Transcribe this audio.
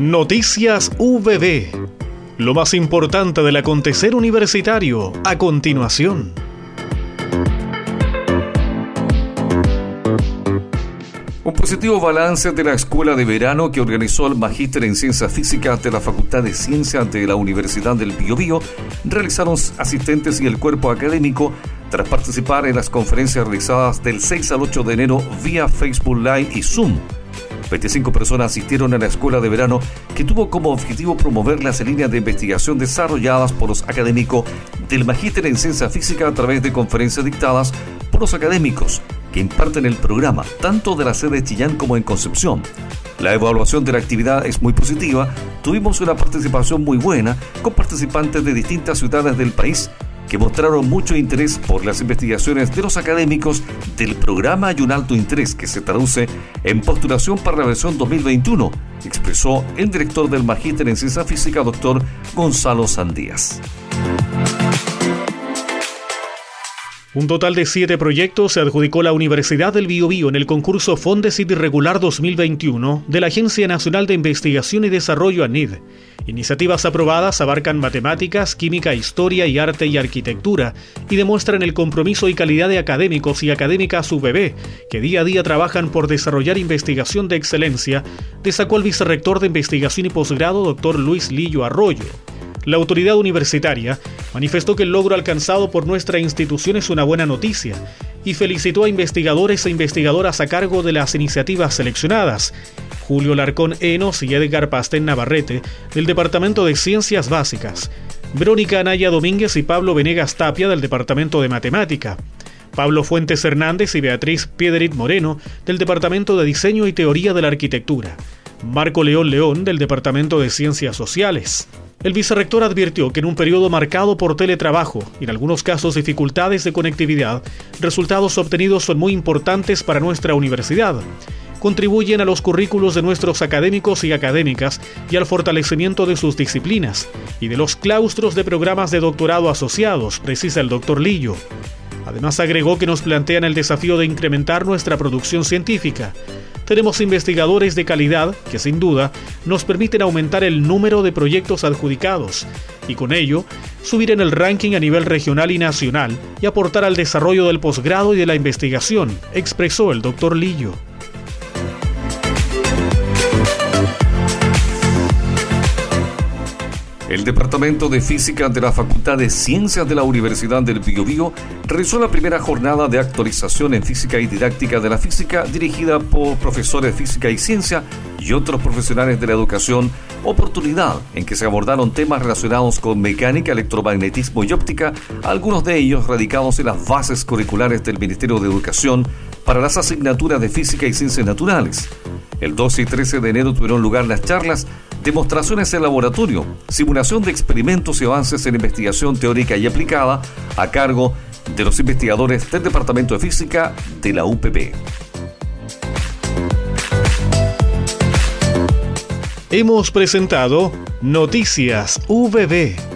Noticias VB. Lo más importante del acontecer universitario a continuación. Un positivo balance de la escuela de verano que organizó el Magíster en Ciencias Físicas de la Facultad de Ciencias de la Universidad del Biobío realizaron asistentes y el cuerpo académico tras participar en las conferencias realizadas del 6 al 8 de enero vía Facebook Live y Zoom 25 personas asistieron a la escuela de verano que tuvo como objetivo promover las líneas de investigación desarrolladas por los académicos del Magíster en Ciencia Física a través de conferencias dictadas por los académicos que imparten el programa, tanto de la sede de Chillán como en Concepción. La evaluación de la actividad es muy positiva, tuvimos una participación muy buena con participantes de distintas ciudades del país que mostraron mucho interés por las investigaciones de los académicos del programa y un alto interés que se traduce en postulación para la versión 2021, expresó el director del Magíster en Ciencia Física, doctor Gonzalo Sandías. Un total de siete proyectos se adjudicó la Universidad del Biobío en el concurso Fondesit Regular 2021 de la Agencia Nacional de Investigación y Desarrollo ANID. Iniciativas aprobadas abarcan matemáticas, química, historia y arte y arquitectura y demuestran el compromiso y calidad de académicos y académicas UBB que día a día trabajan por desarrollar investigación de excelencia, destacó el vicerrector de Investigación y Posgrado, doctor Luis Lillo Arroyo. La autoridad universitaria manifestó que el logro alcanzado por nuestra institución es una buena noticia y felicitó a investigadores e investigadoras a cargo de las iniciativas seleccionadas. Julio Larcón Enos y Edgar Pastén Navarrete, del Departamento de Ciencias Básicas. Verónica Anaya Domínguez y Pablo Venegas Tapia, del Departamento de Matemática. Pablo Fuentes Hernández y Beatriz Piedrit Moreno, del Departamento de Diseño y Teoría de la Arquitectura. Marco León León, del Departamento de Ciencias Sociales. El vicerrector advirtió que en un periodo marcado por teletrabajo y en algunos casos dificultades de conectividad, resultados obtenidos son muy importantes para nuestra universidad. Contribuyen a los currículos de nuestros académicos y académicas y al fortalecimiento de sus disciplinas y de los claustros de programas de doctorado asociados, precisa el doctor Lillo. Además agregó que nos plantean el desafío de incrementar nuestra producción científica, tenemos investigadores de calidad que sin duda nos permiten aumentar el número de proyectos adjudicados y con ello subir en el ranking a nivel regional y nacional y aportar al desarrollo del posgrado y de la investigación, expresó el doctor Lillo. El Departamento de Física de la Facultad de Ciencias de la Universidad del Biobío realizó la primera jornada de actualización en física y didáctica de la física dirigida por profesores de física y ciencia y otros profesionales de la educación, oportunidad en que se abordaron temas relacionados con mecánica, electromagnetismo y óptica, algunos de ellos radicados en las bases curriculares del Ministerio de Educación para las asignaturas de física y ciencias naturales. El 12 y 13 de enero tuvieron lugar las charlas demostraciones en laboratorio, simulación de experimentos y avances en investigación teórica y aplicada a cargo de los investigadores del Departamento de Física de la UPP. Hemos presentado Noticias VB